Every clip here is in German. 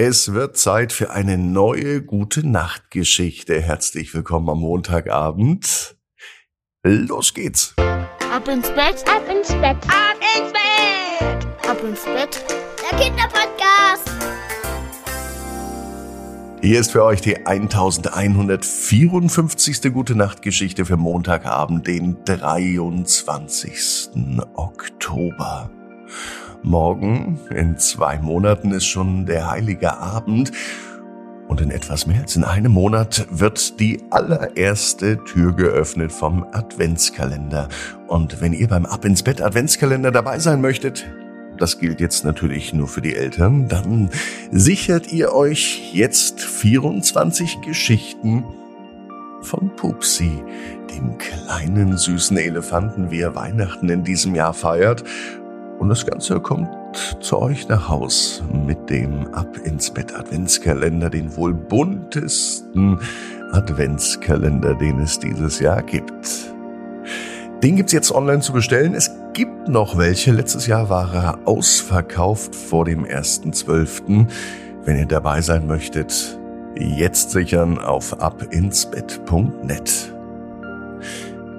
Es wird Zeit für eine neue gute Nachtgeschichte. Herzlich willkommen am Montagabend. Los geht's. Ab ins Bett, ab ins Bett, ab ins Bett, ab ins Bett. Der Kinderpodcast. Hier ist für euch die 1154. gute Nachtgeschichte für Montagabend, den 23. Oktober. Morgen, in zwei Monaten, ist schon der heilige Abend und in etwas mehr als in einem Monat wird die allererste Tür geöffnet vom Adventskalender. Und wenn ihr beim Ab ins Bett Adventskalender dabei sein möchtet, das gilt jetzt natürlich nur für die Eltern, dann sichert ihr euch jetzt 24 Geschichten von Pupsi, dem kleinen süßen Elefanten, wie er Weihnachten in diesem Jahr feiert und das Ganze kommt zu euch nach Haus mit dem Ab ins Bett Adventskalender, den wohl buntesten Adventskalender, den es dieses Jahr gibt. Den gibt's jetzt online zu bestellen. Es gibt noch welche. Letztes Jahr war er ausverkauft vor dem 1.12. Wenn ihr dabei sein möchtet, jetzt sichern auf abinsbett.net.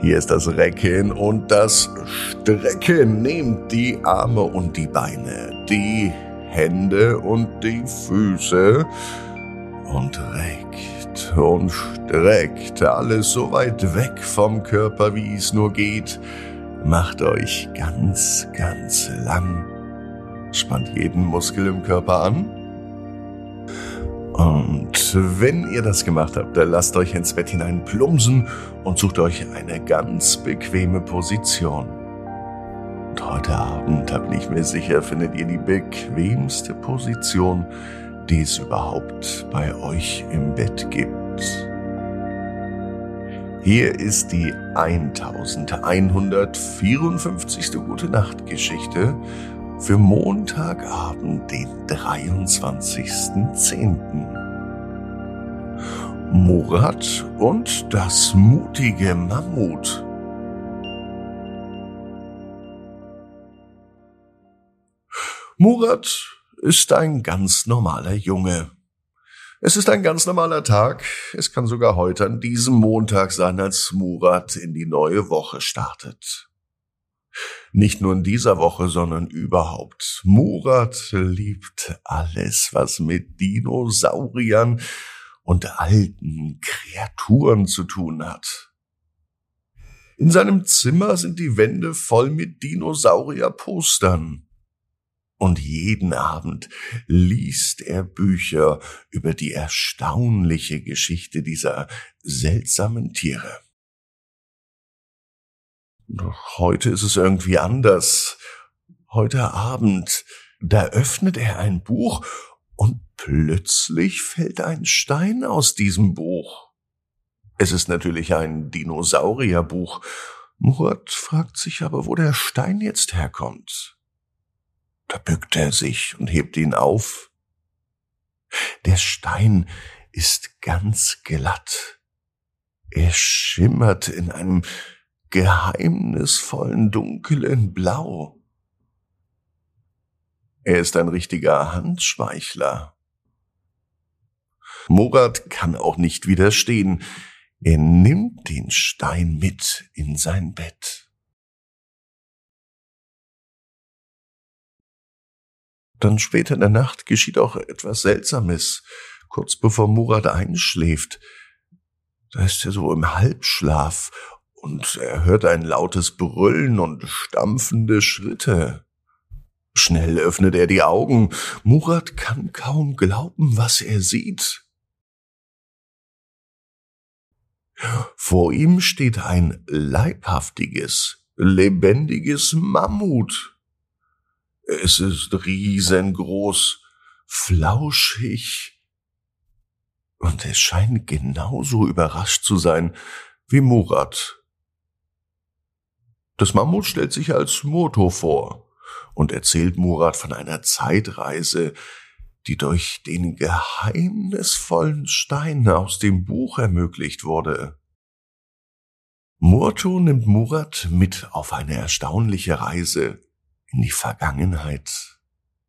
Hier ist das Recken und das Strecken. Nehmt die Arme und die Beine, die Hände und die Füße und reckt und streckt alles so weit weg vom Körper, wie es nur geht. Macht euch ganz, ganz lang. Spannt jeden Muskel im Körper an und wenn ihr das gemacht habt, dann lasst euch ins Bett hinein plumsen und sucht euch eine ganz bequeme Position. Und heute Abend, da bin ich mir sicher, findet ihr die bequemste Position, die es überhaupt bei euch im Bett gibt. Hier ist die 1154. Gute Nacht Geschichte für Montagabend, den 23.10. Murat und das mutige Mammut. Murat ist ein ganz normaler Junge. Es ist ein ganz normaler Tag. Es kann sogar heute an diesem Montag sein, als Murat in die neue Woche startet. Nicht nur in dieser Woche, sondern überhaupt. Murat liebt alles, was mit Dinosauriern und alten Kreaturen zu tun hat. In seinem Zimmer sind die Wände voll mit Dinosaurier-Postern. Und jeden Abend liest er Bücher über die erstaunliche Geschichte dieser seltsamen Tiere. Doch heute ist es irgendwie anders. Heute Abend, da öffnet er ein Buch und plötzlich fällt ein Stein aus diesem Buch. Es ist natürlich ein Dinosaurierbuch. Murat fragt sich aber, wo der Stein jetzt herkommt. Da bückt er sich und hebt ihn auf. Der Stein ist ganz glatt. Er schimmert in einem geheimnisvollen dunklen Blau. Er ist ein richtiger Handschweichler. Murat kann auch nicht widerstehen. Er nimmt den Stein mit in sein Bett. Dann später in der Nacht geschieht auch etwas Seltsames. Kurz bevor Murat einschläft, da ist er so im Halbschlaf und er hört ein lautes Brüllen und stampfende Schritte. Schnell öffnet er die Augen. Murat kann kaum glauben, was er sieht. Vor ihm steht ein leibhaftiges, lebendiges Mammut. Es ist riesengroß, flauschig, und es scheint genauso überrascht zu sein wie Murat. Das Mammut stellt sich als Moto vor und erzählt Murat von einer Zeitreise, die durch den geheimnisvollen Stein aus dem Buch ermöglicht wurde. Murto nimmt Murat mit auf eine erstaunliche Reise in die Vergangenheit.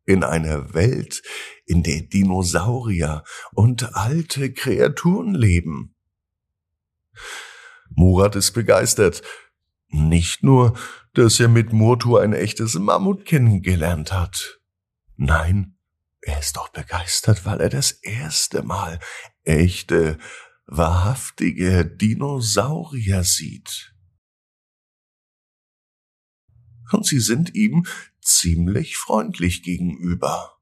in einer Welt, in der Dinosaurier und alte Kreaturen leben. Murat ist begeistert. Nicht nur, dass er mit Murtu ein echtes Mammut kennengelernt hat. Nein, er ist doch begeistert, weil er das erste Mal echte, wahrhaftige Dinosaurier sieht. Und sie sind ihm ziemlich freundlich gegenüber.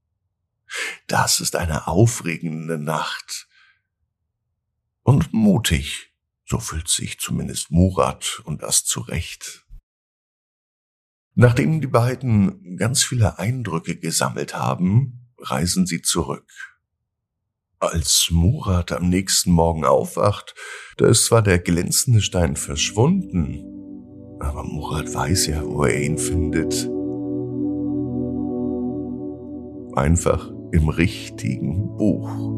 Das ist eine aufregende Nacht. Und mutig, so fühlt sich zumindest Murat und das zurecht. Nachdem die beiden ganz viele Eindrücke gesammelt haben, reisen sie zurück. Als Murat am nächsten Morgen aufwacht, da ist zwar der glänzende Stein verschwunden, aber Murat weiß ja, wo er ihn findet. Einfach im richtigen Buch.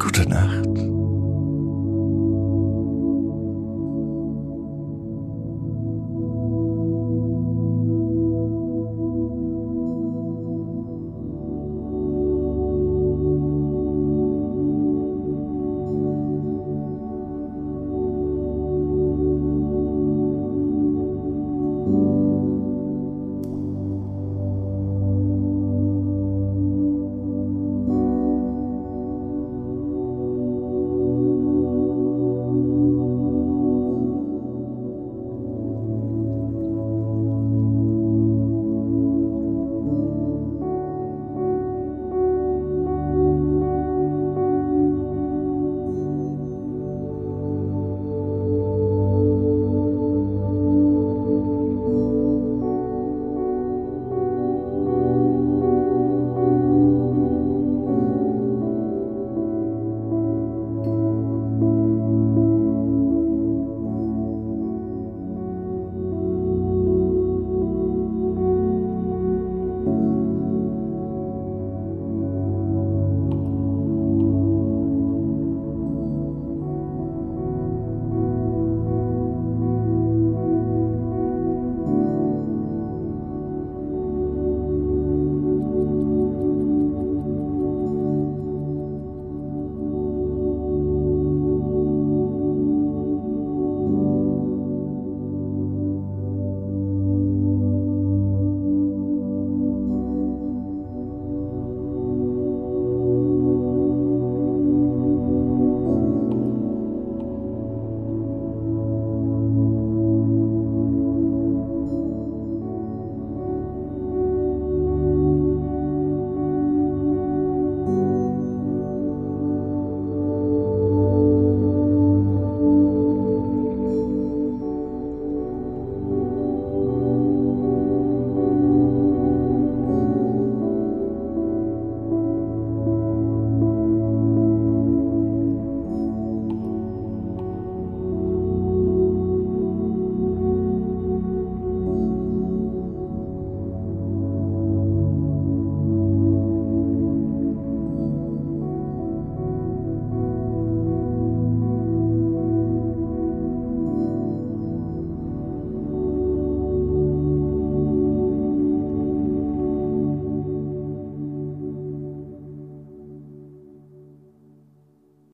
Gute Nacht.